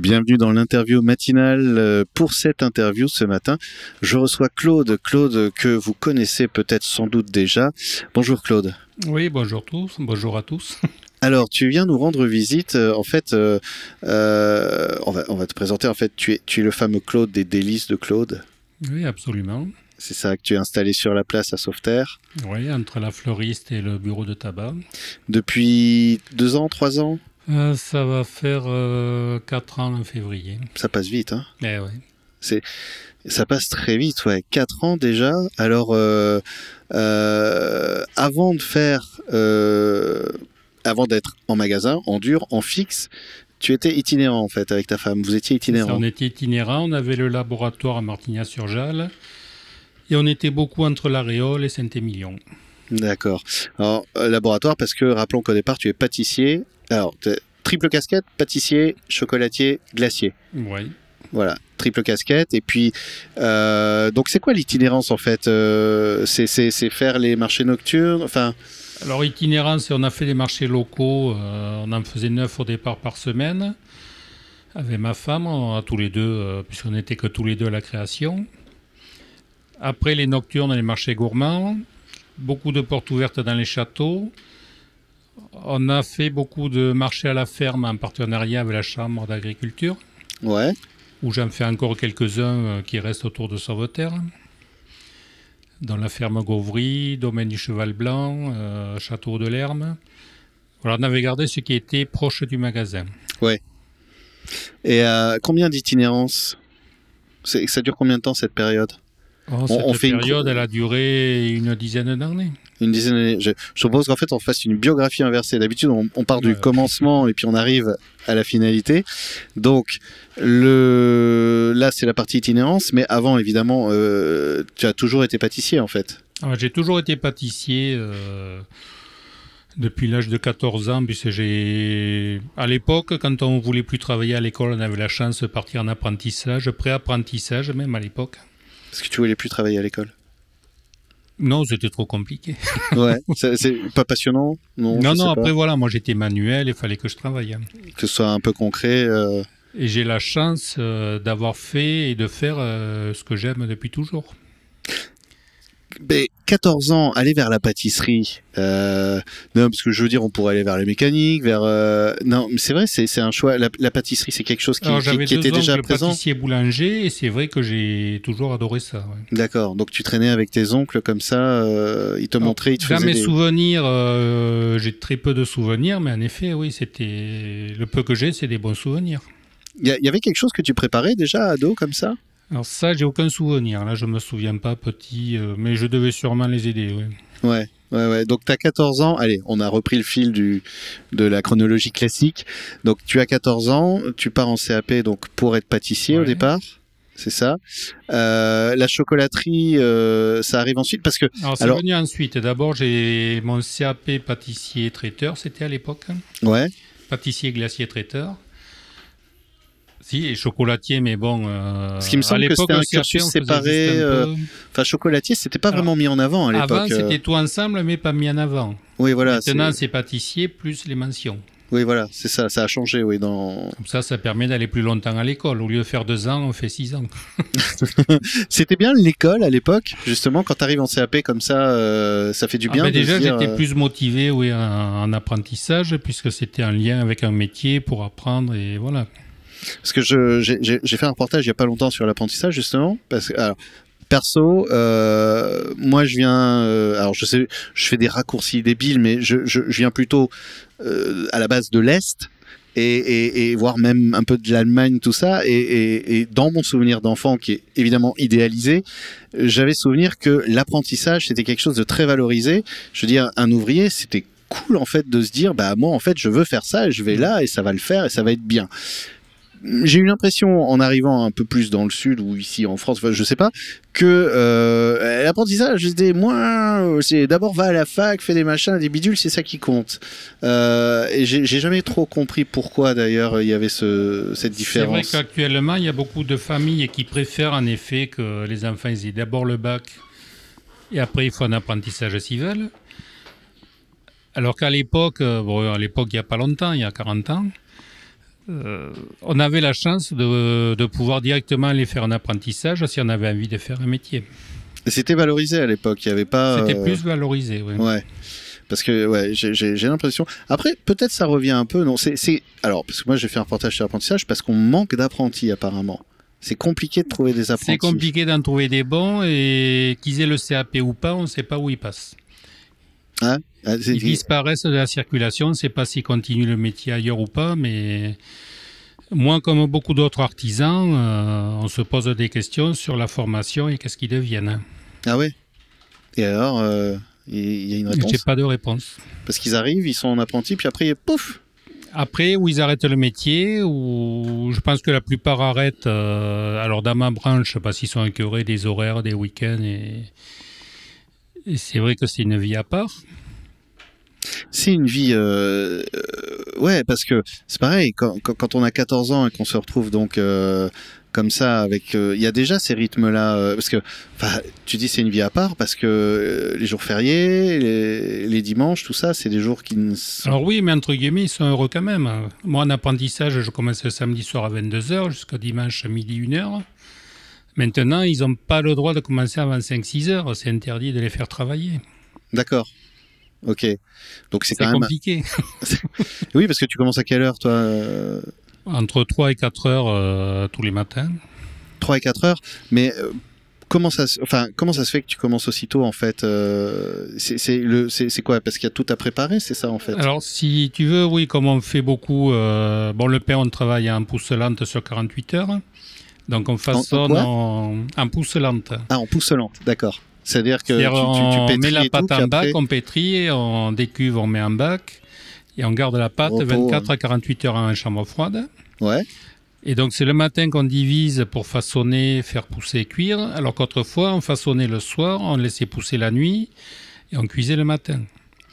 Bienvenue dans l'interview matinale. Euh, Pour cette interview ce matin, je reçois Claude. Claude que vous connaissez peut-être sans doute déjà. Bonjour Claude. Oui, bonjour tous, bonjour à tous. Alors, tu viens nous rendre visite. euh, En fait, euh, euh, on, va, on va te présenter. En fait, tu es, tu es le fameux Claude des délices de Claude. Oui, absolument. C'est ça que tu es installé sur la place à Sauveterre Oui, entre la fleuriste et le bureau de tabac. depuis deux ans, trois ans? Euh, ça va faire 4 ans en février. Ça passe vite, hein Eh oui. Ça passe très vite, ouais. Quatre ans déjà. Alors, euh, euh, avant de faire, euh, avant d'être en magasin, en dur, en fixe, tu étais itinérant en fait avec ta femme. Vous étiez Ça, itinérant. on était itinérant, on avait le laboratoire à Martignas-sur-Jalles. Et on était beaucoup entre La Réole et Saint-Émilion. D'accord. Alors, euh, laboratoire, parce que rappelons qu'au départ, tu es pâtissier. Alors, triple casquette, pâtissier, chocolatier, glacier. Oui. Voilà, triple casquette. Et puis, euh, donc, c'est quoi l'itinérance en fait Euh, c'est, faire les marchés nocturnes Enfin, Alors, itinérance, on a fait des marchés locaux. euh, on en faisait 9 au départ par semaine. Avec ma femme, on a tous les deux, puisqu'on n'était que tous les deux à la création. Après les nocturnes et les marchés gourmands, beaucoup de portes ouvertes dans les châteaux. On a fait beaucoup de marchés à la ferme en partenariat avec la Chambre d'agriculture, ouais. où j'en fais encore quelques-uns euh, qui restent autour de Sauveterre. Dans la ferme Gauvry, domaine du Cheval Blanc, euh, château de l'Herme. Voilà, on avait gardé ce qui était proche du magasin. Et euh, combien d'itinérance? Ça dure combien de temps cette période? Oh, cette on fait une période, cro- elle a duré une dizaine d'années. Une dizaine d'années. Je, je propose qu'en fait on fasse une biographie inversée. D'habitude on, on part du commencement et puis on arrive à la finalité. Donc le là c'est la partie itinérance, mais avant évidemment euh, tu as toujours été pâtissier en fait. Ah, J'ai toujours été pâtissier euh, depuis l'âge de 14 ans, puisque j'ai... À l'époque, quand on voulait plus travailler à l'école, on avait la chance de partir en apprentissage, pré-apprentissage même à l'époque. Parce que tu voulais plus travailler à l'école. Non, c'était trop compliqué. Ouais. c'est pas passionnant? Non. non, pas. après voilà, moi j'étais manuel, il fallait que je travaille. Que ce soit un peu concret. euh, Et j'ai la chance euh, d'avoir fait et de faire euh, ce que j'aime depuis toujours. Mais 14 ans, aller vers la pâtisserie. Euh, non, parce que je veux dire, on pourrait aller vers les mécaniques, vers. euh, non, mais c'est vrai, c'est un choix. La, la pâtisserie, c'est quelque chose qui, Alors qui- j'avais qui deux était déjà présent. pâtissier boulanger et c'est vrai que j'ai toujours adoré ça. ouais. D'accord. Donc tu traînais avec tes oncles comme ça, euh, ils te Alors, montraient, ils te faisaient mes des... souvenirs, euh, j'ai très peu de souvenirs, mais en effet, oui, c'était le peu que j'ai, c'est des bons souvenirs. Il y, y avait quelque chose que tu préparais déjà ado comme ça? Alors ça, j'ai aucun souvenir. Là, je me souviens pas petit, euh, mais je devais sûrement les aider. oui. Ouais. Ouais, ouais. Donc tu as 14 ans. Allez, on a repris le fil du, de la chronologie classique. Donc tu as 14 ans, tu pars en CAP donc pour être pâtissier au Ouais. départ. C'est ça. Euh, la chocolaterie, euh, ça arrive ensuite parce que Alors c'est Alors- venu ensuite. D'abord, j'ai mon CAP pâtissier traiteur, c'était à l'époque. ouais, Pâtissier glacier traiteur. Si, et chocolatier, mais bon. euh, Parce qu'il me semble que l'époque, c'était un cursus séparé, euh, enfin chocolatier, c'était pas Alors, vraiment mis en avant à l'époque. Avant, euh. c'était tout ensemble, mais pas mis en avant. Oui, voilà. Maintenant, c'est- pâtissier plus les mentions. Oui, voilà, c'est ça. Ça a changé, oui, dans. Comme ça, ça permet d'aller plus longtemps à l'école. Au lieu de faire deux ans, on fait six ans. C'était bien l'école à l'époque, justement, quand tu arrives en CAP comme ça, euh, ça fait du Ah bien. ben de se déjà, dire, j'étais euh, plus motivé oui, en, en apprentissage, puisque c'était un lien avec un métier pour apprendre. Et voilà. Parce que j'ai fait un reportage il y a pas longtemps sur l'apprentissage, justement. Parce que, alors, perso, euh, moi je viens. euh, alors, je sais, je fais des raccourcis débiles, mais je, viens plutôt euh, à la base de l'Est. Et, et, voire même un peu de l'Allemagne, tout ça. Et dans mon souvenir d'enfant, qui est évidemment idéalisé, j'avais souvenir que l'apprentissage, c'était quelque chose de très valorisé. Je veux dire, un ouvrier, c'était cool en fait de se dire, bah moi en fait je veux faire ça, et je vais là et ça va le faire et ça va être bien. J'ai eu l'impression, en arrivant un peu plus dans le sud ou ici en France, enfin, je sais pas, que euh, l'apprentissage c'était moins. C'est d'abord va à la fac, fais des machins, des bidules, c'est ça qui compte. Euh, et j'ai jamais trop compris pourquoi d'ailleurs il y avait ce, cette C'est vrai différence. qu'actuellement, il y a beaucoup de familles qui préfèrent en effet que les enfants ils aient d'abord le bac et après il faut un apprentissage s'ils veulent. Alors qu'à l'époque, euh, bon, à l'époque il n'y a pas longtemps, il y a 40 ans, euh, on avait la chance de, de pouvoir directement aller faire un apprentissage si on avait envie de faire un métier. C'était valorisé à l'époque, il y avait pas. C'était euh, plus valorisé, oui. Ouais. Parce que ouais, j'ai- l'impression. Après, peut-être ça revient un peu. Non, c'est c'est- alors parce que moi j'ai fait un reportage sur l'apprentissage parce qu'on manque d'apprentis apparemment. C'est compliqué de trouver des apprentis. C'est compliqué d'en trouver des bons et qu'ils aient le CAP ou pas, on ne sait pas où ils passent. Ah, c'est- Ils disparaissent de la circulation, on ne sait pas s'ils continuent le métier ailleurs ou pas, mais moi, comme beaucoup d'autres artisans, euh, on se pose des questions sur la formation et qu'est-ce qu'ils deviennent. Ah ouais. Et alors, euh, il il y a une réponse. J'ai pas de réponse. Parce qu'ils arrivent, ils sont en apprenti, puis après, pouf. Après, où ils arrêtent le métier, ou je pense que la plupart arrêtent, euh, alors dans ma branche, parce qu'ils sont incurés des horaires, des week-ends, et, et c'est vrai que c'est une vie à part. C'est une vie. euh, euh, ouais, parce que c'est pareil, quand, on a 14 ans et qu'on se retrouve donc euh, comme ça, avec. Il y a déjà ces rythmes-là. parce que, tu dis c'est une vie à part, parce que les jours fériés, les, les dimanches, tout ça, c'est des jours qui ne. sont- Alors oui, mais entre guillemets, ils sont heureux quand même. Moi, en apprentissage, je commence le samedi soir à 22h jusqu'à dimanche à midi 1h. Maintenant, ils n'ont pas le droit de commencer avant 5-6 heures. C'est interdit de les faire travailler. D'accord. Ok. Donc c'est quand même. compliqué. Oui, parce que tu commences à quelle heure, toi euh, Entre 3 et 4 heures euh, tous les matins. 3 et 4 heures. Mais euh, comment ça, se- enfin, comment ça se fait que tu commences aussitôt en fait euh, C'est le, quoi? Parce qu'il y a tout à préparer, c'est ça en fait? Alors, si tu veux, oui, comme on fait beaucoup, bon, le pain, on travaille en pousse lente sur 48 heures. Donc, on façonne en, en pousse lente. Ah, en pousse-lente, d'accord. C'est-à-dire que tu, C'est-à-dire, tu, tu on met la pâte en bac, après- on pétrit, on décuve, on met en bac, et on garde la pâte Repos, 24 hein. à 48 heures en chambre froide. Ouais. Et donc, c'est le matin qu'on divise pour façonner, faire pousser et cuire, alors qu'autrefois, on façonnait le soir, on laissait pousser la nuit, et on cuisait le matin.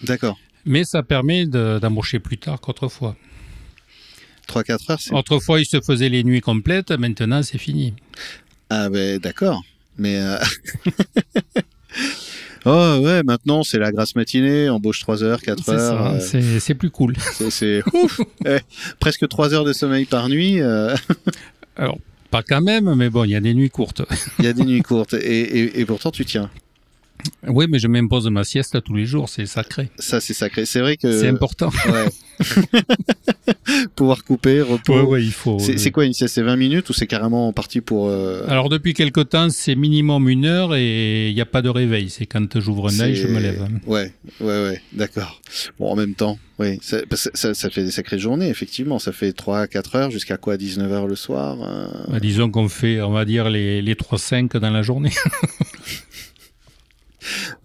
D'accord. Mais ça permet de- d'embaucher plus tard qu'autrefois. 3-4 heures, c'est. Autrefois, ils se faisaient les nuits complètes, maintenant, c'est fini. Ah, ben d'accord. Mais. euh, oh, ouais, maintenant, c'est la grasse matinée, embauche 3 heures, 4 C'est heures. euh, c'est- plus cool. c'est- c'est. ouf Presque 3 heures de sommeil par nuit. euh, Alors, pas quand même, mais bon, il y a des nuits courtes. Il y a des nuits courtes. Et, et, et pourtant, tu tiens. Oui, mais je m'impose ma sieste tous les jours, c'est sacré. Ça, c'est sacré. C'est vrai que. C'est important. Ouais. Pouvoir couper, repos. il faut. C'est c'est quoi une sieste C'est 20 minutes ou c'est carrément parti pour. euh, Alors, depuis quelque temps, c'est minimum une heure et il n'y a pas de réveil. C'est quand j'ouvre un œil, je me lève. Ouais, ouais, ouais, d'accord. Bon, en même temps, oui, ça, fait des sacrées journées, effectivement. Ça fait 3 4 heures jusqu'à quoi 19 heures le soir euh, Bah, disons qu'on fait, on va dire, les, les 3-5 dans la journée.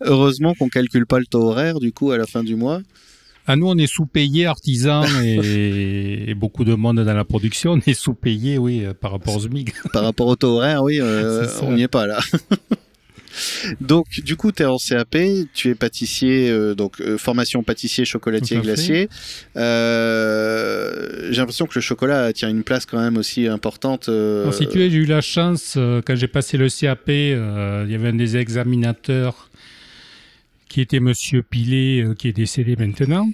Heureusement qu'on calcule pas le taux horaire, du coup, à la fin du mois. À nous, on est sous-payé, artisans et, et beaucoup de monde dans la production. On est sous-payé, oui, euh, par rapport au SMIC. Par rapport au taux horaire, oui, euh, on n'y est pas là. donc, du coup, tu es en CAP, tu es pâtissier, euh, donc euh, formation pâtissier, chocolatier, glacier. J'ai l'impression que le chocolat tient une place quand même aussi importante. euh, si tu j'ai eu la chance, euh, quand j'ai passé le CAP, euh, il y avait un des examinateurs qui était Monsieur Pilet, qui est décédé maintenant,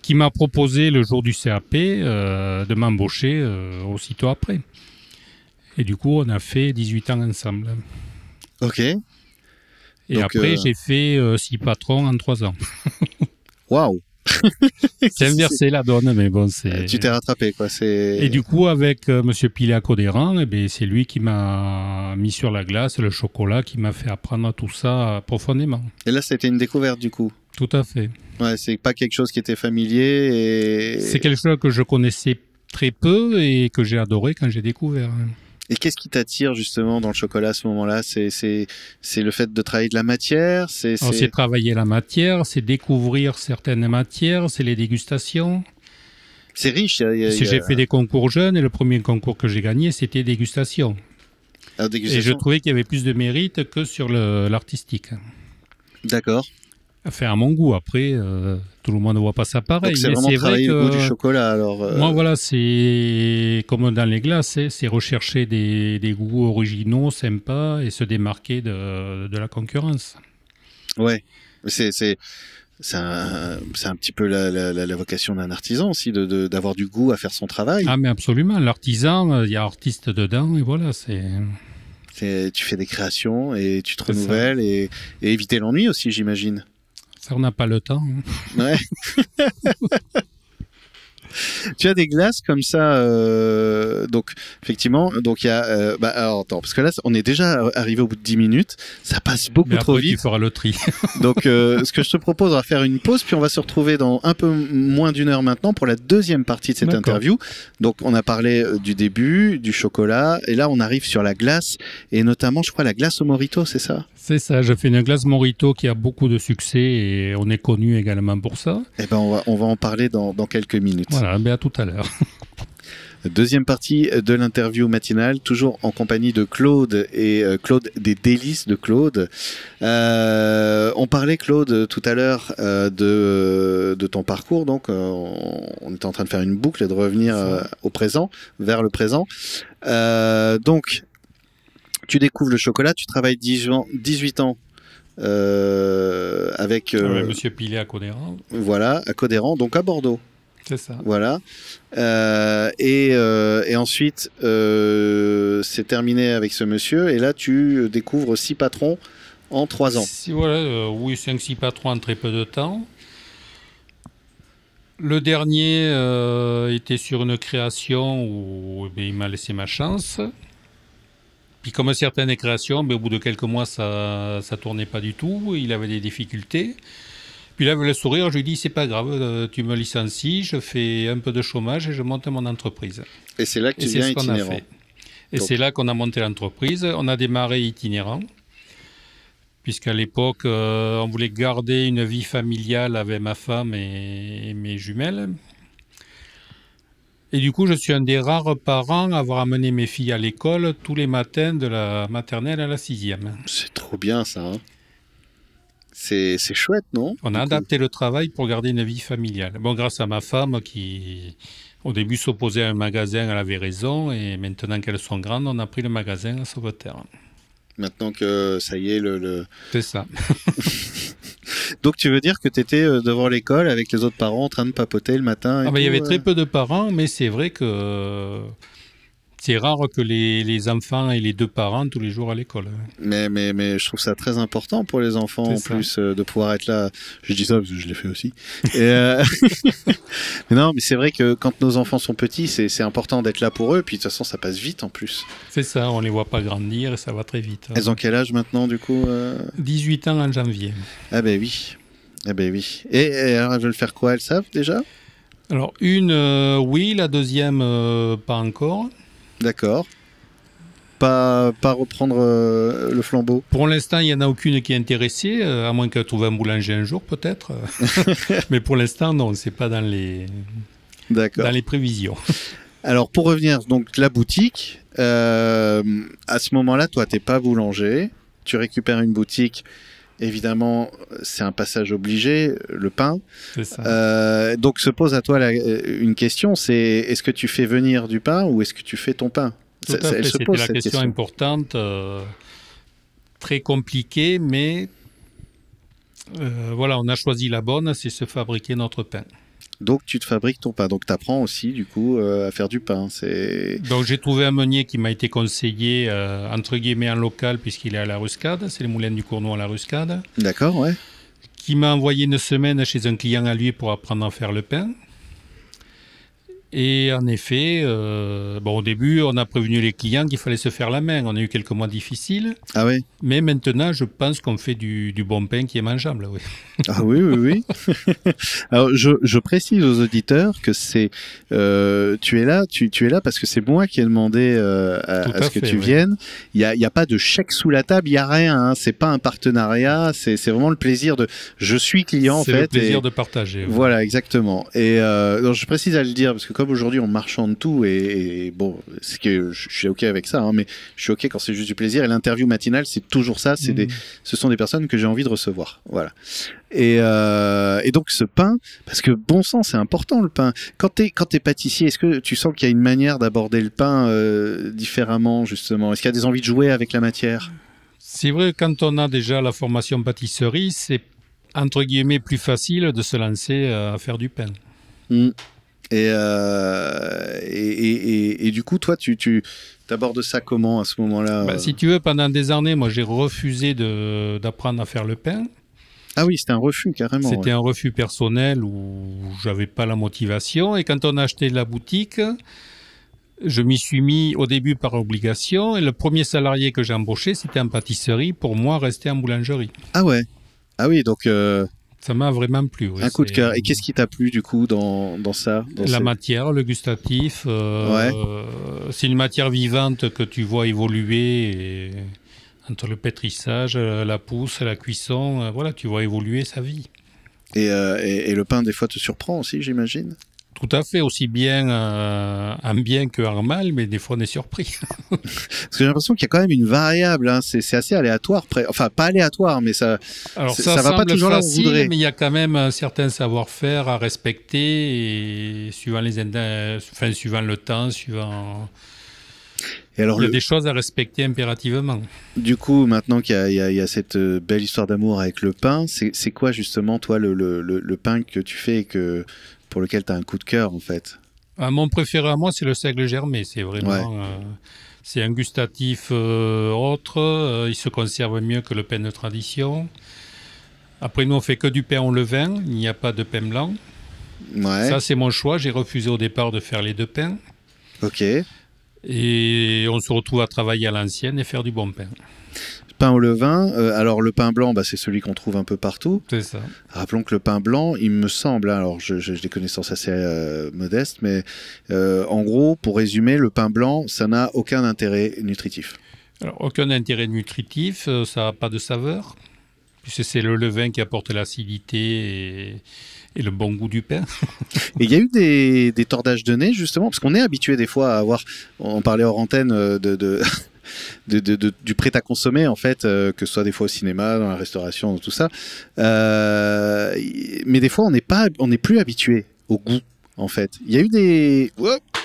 qui m'a proposé le jour du CAP de m'embaucher aussitôt après. Et du coup, on a fait 18 ans ensemble. Ok. Et Donc, après, euh, j'ai fait euh, six patrons en trois ans. Waouh. C'est inversé la donne, mais bon, c'est. Tu t'es rattrapé, quoi. C'est. Et du coup, avec euh, Monsieur Pilet Codéran, eh ben, c'est lui qui m'a mis sur la glace le chocolat, qui m'a fait apprendre tout ça euh, profondément. Et là, c'était une découverte, du coup. Tout à fait. Ouais, c'est pas quelque chose qui était familier et. C'est quelque chose que je connaissais très peu et que j'ai adoré quand j'ai découvert. Et qu'est-ce qui t'attire justement dans le chocolat à ce moment-là? C'est c'est c'est le fait de travailler de la matière? C'est travailler la matière, c'est découvrir certaines matières, c'est les dégustations. c'est riche. a- J'ai fait des concours jeunes et le premier concours que j'ai gagné, c'était dégustation. la Et je trouvais qu'il y avait plus de mérite que sur l'artistique. D'accord. Enfin, à mon goût, après, euh, tout le monde ne voit pas ça pareil. C'est vraiment c'est vrai travailler le goût du chocolat. Alors. euh, Moi, voilà, c'est comme dans les glaces, hein, c'est rechercher des, des goûts originaux, sympas et se démarquer de, de la concurrence. Ouais. C'est c'est un, un petit peu la, la, la vocation d'un artisan aussi, d'avoir de, d'avoir du goût à faire son travail. Ah, mais absolument. L'artisan, il y a artiste dedans, et voilà, c'est. Tu fais des créations et tu te renouvelles et, et, éviter l'ennui aussi, j'imagine. Ça, on n'a pas le temps. Hein. Ouais. tu as des glaces comme ça, euh, donc effectivement, donc il y a, euh, bah, alors attends, parce que là on est déjà arrivé au bout de 10 minutes, ça passe beaucoup trop vite. Tu feras le tri. donc euh, ce que je te propose, on va faire une pause, puis on va se retrouver dans un peu moins d'une heure maintenant pour la deuxième partie de cette interview. Donc on a parlé du début, du chocolat, et là on arrive sur la glace, et notamment je crois la glace au morito, c'est ça? C'est ça, je fais une glace Morito qui a beaucoup de succès et on est connu également pour ça. Eh ben on va, on va en parler dans, dans quelques minutes. Voilà, ben à tout à l'heure. Deuxième partie de l'interview matinale, toujours en compagnie de Claude et euh, Claude des délices de Claude. Euh, on parlait Claude tout à l'heure euh, de, de ton parcours, donc on était en train de faire une boucle et de revenir au présent, vers le présent. donc tu découvres le chocolat, tu travailles 18 ans avec Monsieur Pilet à Codéran. Voilà, à Codéran, donc à Bordeaux. C'est ça. Voilà. Euh, et, euh, et, ensuite, euh, c'est terminé avec ce monsieur. Et là, tu découvres six patrons en trois ans. Si, voilà, euh, oui, cinq, six patrons en très peu de temps. Le dernier euh, était sur une création où eh bien, il m'a laissé ma chance. Puis comme certaines créations, mais au bout de quelques mois, ça ça tournait pas du tout. Il avait des difficultés. Puis là, le sourire, je lui dis c'est pas grave, euh, tu me licencies, je fais un peu de chômage et je monte mon entreprise. Et c'est là que tu et viens itinérant. fait. Et c'est là qu'on a monté l'entreprise. On a démarré itinérant, puisqu'à l'époque, euh, on voulait garder une vie familiale avec ma femme et, et mes jumelles. Et du coup, je suis un des rares parents à avoir amené mes filles à l'école tous les matins de la maternelle à la sixième. C'est trop bien ça. Hein c'est chouette, non? On a adapté le travail pour garder une vie familiale. Bon, grâce à ma femme qui, au début, s'opposait à un magasin, elle avait raison. Et maintenant qu'elles sont grandes, on a pris le magasin à Sauveterre. Maintenant que ça y est, le... le... C'est ça. Donc tu veux dire que tu étais euh, devant l'école avec les autres parents en train de papoter le matin ah bah, Il y avait très peu de parents, mais c'est vrai que c'est rare que les, les, enfants aient les deux parents tous les jours à l'école. Mais, mais, mais je trouve ça très important pour les enfants en ça. plus euh, de pouvoir être là. Je dis ça parce que je l'ai fait aussi. Et euh... mais non, mais c'est vrai que quand nos enfants sont petits, c'est important d'être là pour eux. Puis de toute façon, ça passe vite en plus. C'est ça, on les voit pas grandir et ça va très vite. Elles ont quel âge maintenant du coup euh... 18 ans en janvier. Ah ben oui. Ah ben oui. Et, et alors elles veulent faire quoi? Elles savent déjà? Alors une, euh, oui, la deuxième, pas encore. D'accord. Pas, pas reprendre euh, le flambeau Pour l'instant, il n'y en a aucune qui est intéressée, euh, à moins qu'elle trouve un boulanger un jour, peut-être. Mais pour l'instant, non, c'est pas dans les, dans les prévisions. Alors, pour revenir, donc, la boutique, euh, à ce moment-là, toi, tu n'es pas boulanger, tu récupères une boutique évidemment, c'est un passage obligé, le pain. Euh, donc se pose à toi la, une question, c'est est-ce que tu fais venir du pain ou est-ce que tu fais ton pain? Tout à fait, C'était la question, question, importante, euh, très compliquée, mais euh, voilà, on a choisi la bonne, c'est se fabriquer notre pain. Donc tu te fabriques ton pain. Donc tu apprends aussi du coup euh, à faire du pain. C'est Donc j'ai trouvé un meunier qui m'a été conseillé euh, entre guillemets en local puisqu'il est à la Ruscade, c'est les moulins du Cournois à la Ruscade. D'accord, ouais. Qui m'a envoyé une semaine chez un client à lui pour apprendre à faire le pain. Et en effet, euh, bon, au début, on a prévenu les clients qu'il fallait se faire la main. On a eu quelques mois difficiles. Ah oui. Mais maintenant, je pense qu'on fait du, du, bon pain qui est mangeable. Oui. Ah oui, oui, oui. Alors, je, je, précise aux auditeurs que c'est, euh, tu es là, tu, tu, es là parce que c'est moi qui ai demandé euh, à, à, à, ce fait, que tu oui. viennes. Il y a, y a, pas de chèque sous la table, il y a rien. Hein. C'est pas un partenariat. C'est vraiment le plaisir de. Je suis client en fait. C'est le plaisir et, de partager. Voilà, exactement. Et je précise à le dire parce que comme aujourd'hui on marchande tout et, et bon, c'est que je suis ok avec ça, hein, mais je suis ok quand c'est juste du plaisir. Et l'interview matinale, c'est toujours ça. C'est mmh. des, ce sont des personnes que j'ai envie de recevoir. Voilà. Et, euh, et, donc ce pain, parce que bon sang, c'est important le pain. Quand t'es quand es pâtissier, est-ce que tu sens qu'il y a une manière d'aborder le pain euh, différemment justement? Est-ce qu'il y a des envies de jouer avec la matière? C'est vrai, quand on a déjà la formation pâtisserie, c'est entre guillemets, plus facile de se lancer à faire du pain. Mm. Et, euh, et, et, et, du coup, toi, tu, tu abordes ça comment à ce moment-là bah, Si tu veux, pendant des années, moi, j'ai refusé d'apprendre à faire le pain. Ah oui, c'était un refus carrément. C'était un refus personnel où j'avais pas la motivation. Et quand on a acheté la boutique, je m'y suis mis au début par obligation. Et le premier salarié que j'ai embauché, c'était en pâtisserie. Pour moi, rester en boulangerie. Ah ouais. Ah oui, donc. Euh, ça m'a vraiment plu. un coup de cœur. Et qu'est-ce qui t'a plu du coup dans, dans ça La matière, le gustatif. Euh, c'est une matière vivante que tu vois évoluer. entre le pétrissage, la pousse, la cuisson, euh, voilà, tu vois évoluer sa vie. Euh, et, et, le pain, des fois, te surprend aussi, j'imagine? Tout à fait, aussi bien euh, un bien qu'un mal, mais des fois on est surpris. Parce que j'ai l'impression qu'il y a quand même une variable, hein. c'est assez aléatoire, enfin pas aléatoire, mais ça, Alors ça, ça va pas toujours facile, là où Mais il y a quand même un certain savoir-faire à respecter, et suivant, les, enfin, suivant le temps, suivant... Et alors, il y a des choses à respecter impérativement. Du coup, maintenant qu'il y, y, a cette euh, belle histoire d'amour avec le pain, c'est quoi justement, toi, le, le, le, pain que tu fais et que pour lequel tu as un coup de cœur en fait ah, Mon préféré à moi, c'est le seigle germé. C'est vraiment. Euh, c'est un gustatif euh, autre. Euh, il se conserve mieux que le pain de tradition. Après, nous, on fait que du pain au levain. Il n'y a pas de pain blanc. Ouais. Ça, c'est mon choix. J'ai refusé au départ de faire les deux pains. Ok. Et on se retrouve à travailler à l'ancienne et faire du bon pain pain au levain. Euh, alors le pain blanc, bah, c'est celui qu'on trouve un peu partout. C'est ça. Rappelons que le pain blanc, il me semble, hein, alors j'ai des connaissances assez euh, modestes, mais euh, en gros, pour résumer, le pain blanc, ça n'a aucun intérêt nutritif. Alors, aucun intérêt nutritif, ça n'a pas de saveur, puisque c'est le levain qui apporte l'acidité et, le bon goût du pain. et il y a eu des, des tordages de nez, justement, parce qu'on est habitué des fois à avoir, on parlait hors antenne de du prêt à consommer en fait, euh, que ce soit des fois au cinéma, dans la restauration, dans tout ça. Euh, mais des fois, on n'est pas, on n'est plus habitué au goût en fait. Il y a eu des,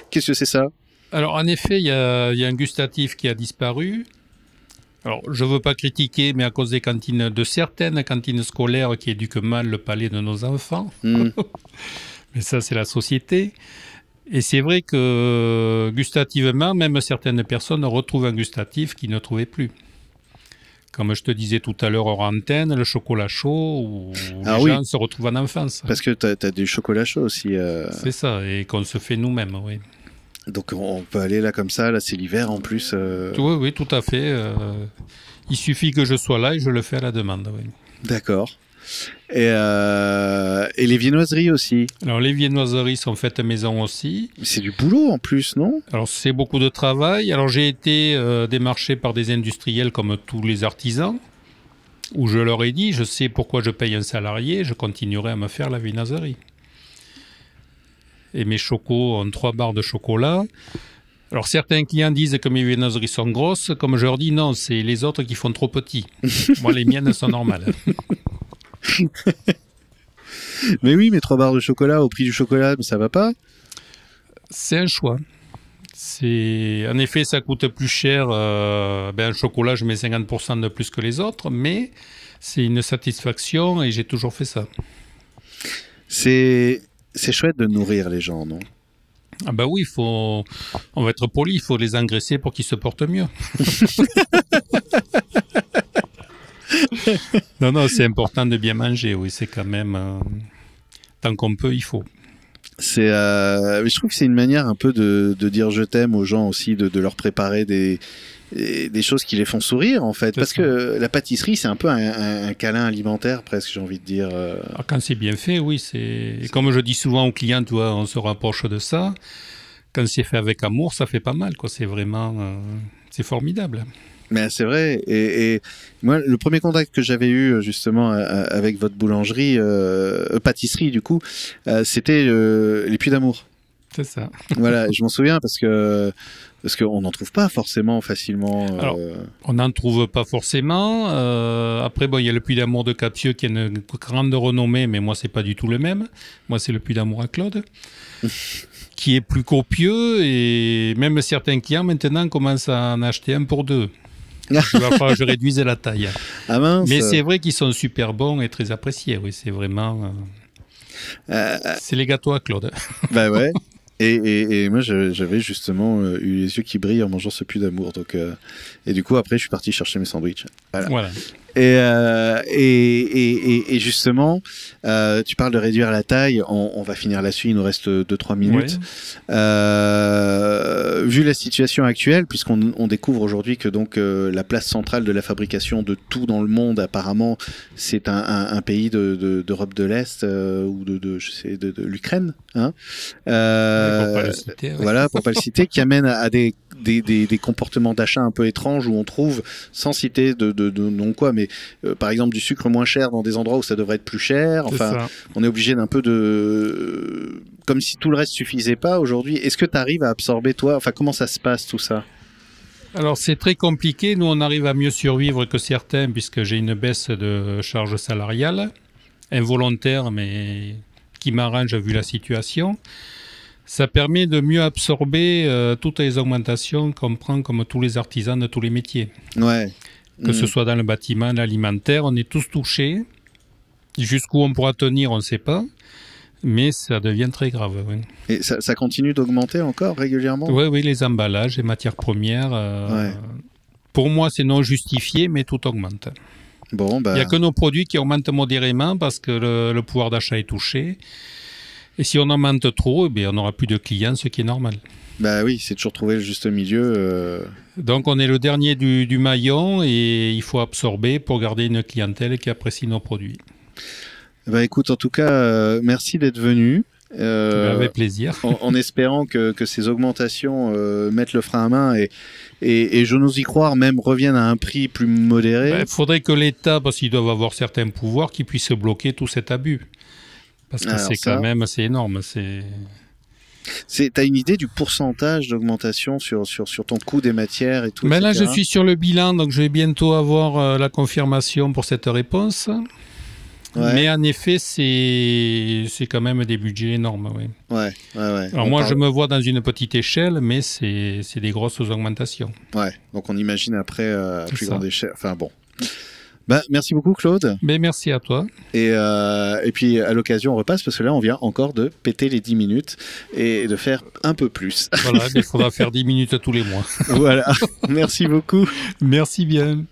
qu'est-ce que c'est ça? Alors en effet, il y, a, un gustatif qui a disparu. Alors, je ne veux pas critiquer, mais à cause des cantines, de certaines cantines scolaires qui éduquent mal le palais de nos enfants. Hmm. mais ça, c'est la société. Et c'est vrai que gustativement, même certaines personnes retrouvent un gustatif qu'ils ne trouvaient plus. Comme je te disais tout à l'heure hors antenne, le chocolat chaud, où ah les gens se retrouvent en enfance. Parce que tu as, du chocolat chaud aussi. Euh. C'est ça, et qu'on se fait nous-mêmes, oui. Donc on peut aller là comme ça, là c'est l'hiver en plus. Euh. Oui, oui, tout à fait. Euh. il suffit que je sois là et je le fais à la demande. Oui. D'accord. Et, euh, et, les viennoiseries aussi. Alors les viennoiseries sont faites à maison aussi. C'est du boulot en plus, non? Alors c'est beaucoup de travail. Alors j'ai été euh, démarché par des industriels comme tous les artisans, où je leur ai dit, je sais pourquoi je paye un salarié, je continuerai à me faire la viennoiserie. Et mes chocos ont trois barres de chocolat. Alors certains clients disent que mes viennoiseries sont grosses, comme je leur dis non, c'est les autres qui font trop petits. Moi les miennes sont normales. mais oui, mais trois barres de chocolat au prix du chocolat, mais ça va pas C'est un choix. C'est en effet ça coûte plus cher. Euh, ben, un chocolat, je mets 50% de plus que les autres, mais c'est une satisfaction et j'ai toujours fait ça. C'est c'est chouette de nourrir les gens, non? Ah bah oui, faut, on va être poli, il faut les engraisser pour qu'ils se portent mieux. non, non, c'est important de bien manger, oui, c'est quand même... Euh, tant qu'on peut, il faut. C'est, euh, je trouve que c'est une manière un peu de, dire je t'aime aux gens aussi, de, leur préparer des, des choses qui les font sourire en fait. Parce que la pâtisserie, c'est un peu un, câlin alimentaire presque, j'ai envie de dire. Euh. Ah, quand c'est bien fait, oui. C'est comme je dis souvent aux clients, toi, on se rapproche de ça. Quand c'est fait avec amour, ça fait pas mal. Quoi. C'est vraiment, c'est formidable. Mais c'est vrai. Et, moi, le premier contact que j'avais eu justement avec votre boulangerie, euh, pâtisserie du coup, euh, c'était euh, les puits d'amour. C'est ça. voilà, je m'en souviens parce que parce qu'on n'en trouve pas forcément facilement. Alors, on n'en trouve pas forcément. après, bon, il y a le puits d'amour de Capsieux qui est une grande renommée, mais moi, c'est pas du tout le même. Moi, c'est le puits d'amour à Claude. qui est plus copieux et même certains clients maintenant commencent à en acheter un pour deux. Il va falloir que je réduise la taille. Ah mince. Mais c'est vrai qu'ils sont super bons et très appréciés. Oui, c'est vraiment. euh, Euh, C'est les gâteaux à Claude. bah ouais. Et, et, et moi, j'avais justement euh, eu les yeux qui brillent en mangeant ce puits d'amour. Donc, euh, et du coup, après, je suis parti chercher mes sandwichs. Voilà. Voilà. Et, euh, et, et, et- justement, euh, tu parles de réduire la taille. On, on va finir là-dessus. Il nous reste 2-3 minutes. Ouais. Euh, vu la situation actuelle, puisqu'on on découvre aujourd'hui que donc euh, la place centrale de la fabrication de tout dans le monde, apparemment, c'est un, un- un pays de- de- d'Europe de, l'Est euh, ou de, de, je sais, de, de l'Ukraine. Hein Euh, Pour pas le citer, ouais. voilà, pour pas le citer, qui amène à, à des, des, des, des comportements d'achat un peu étranges où on trouve, sans citer de, de, de non quoi, mais euh, par exemple du sucre moins cher dans des endroits où ça devrait être plus cher. Enfin, on est obligé d'un peu de. Comme si tout le reste suffisait pas aujourd'hui. Est-ce que tu arrives à absorber, toi Enfin, comment ça se passe tout ça? Alors c'est très compliqué. Nous, on arrive à mieux survivre que certains puisque j'ai une baisse de charge salariale involontaire, mais qui m'arrange vu la situation. Ça permet de mieux absorber euh, toutes les augmentations qu'on prend comme tous les artisans de tous les métiers. Ouais. Que Mm. ce soit dans le bâtiment, l'alimentaire, on est tous touchés. Jusqu'où on pourra tenir, on ne sait pas. Mais ça devient très grave. Oui, Et ça, ça continue d'augmenter encore régulièrement? Oui, oui, les emballages, les matières premières. euh, Ouais. Pour moi, c'est non justifié, mais tout augmente. Bon, bah. Il n'y a que nos produits qui augmentent modérément parce que le, le pouvoir d'achat est touché. Et si on augmente trop, eh bien, on n'aura plus de clients, ce qui est normal. Bah oui, c'est toujours trouver le juste milieu. euh, Donc on est le dernier du, du maillon et il faut absorber pour garder une clientèle qui apprécie nos produits. Bah écoute, en tout cas, euh, merci d'être venu. Euh, Avec plaisir. en, en espérant que, que ces augmentations euh, mettent le frein à main et, et, et je n'ose y croire, même reviennent à un prix plus modéré. Il faudrait que l'État, parce qu'ils doivent avoir certains pouvoirs, qui puissent bloquer tout cet abus. Parce que c'est ça- quand même c'est énorme. C'est C'est, t'as une idée du pourcentage d'augmentation sur, sur, sur ton coût des matières et tout Mais là, je suis sur le bilan, donc je vais bientôt avoir euh, la confirmation pour cette réponse. Ouais. Mais en effet, c'est c'est quand même des budgets énormes. Oui. Ouais, ouais, ouais. Alors On moi, parle- je me vois dans une petite échelle, mais c'est c'est des grosses augmentations. Ouais, donc on imagine après euh, à C'est plus ça. grande échelle. Enfin bon. Bah, merci beaucoup Claude. Mais merci à toi. Et, euh, et puis à l'occasion on repasse parce que là on vient encore de péter les 10 minutes et de faire un peu plus. Voilà, il faudra faire 10 minutes tous les mois. voilà. merci beaucoup. Merci bien.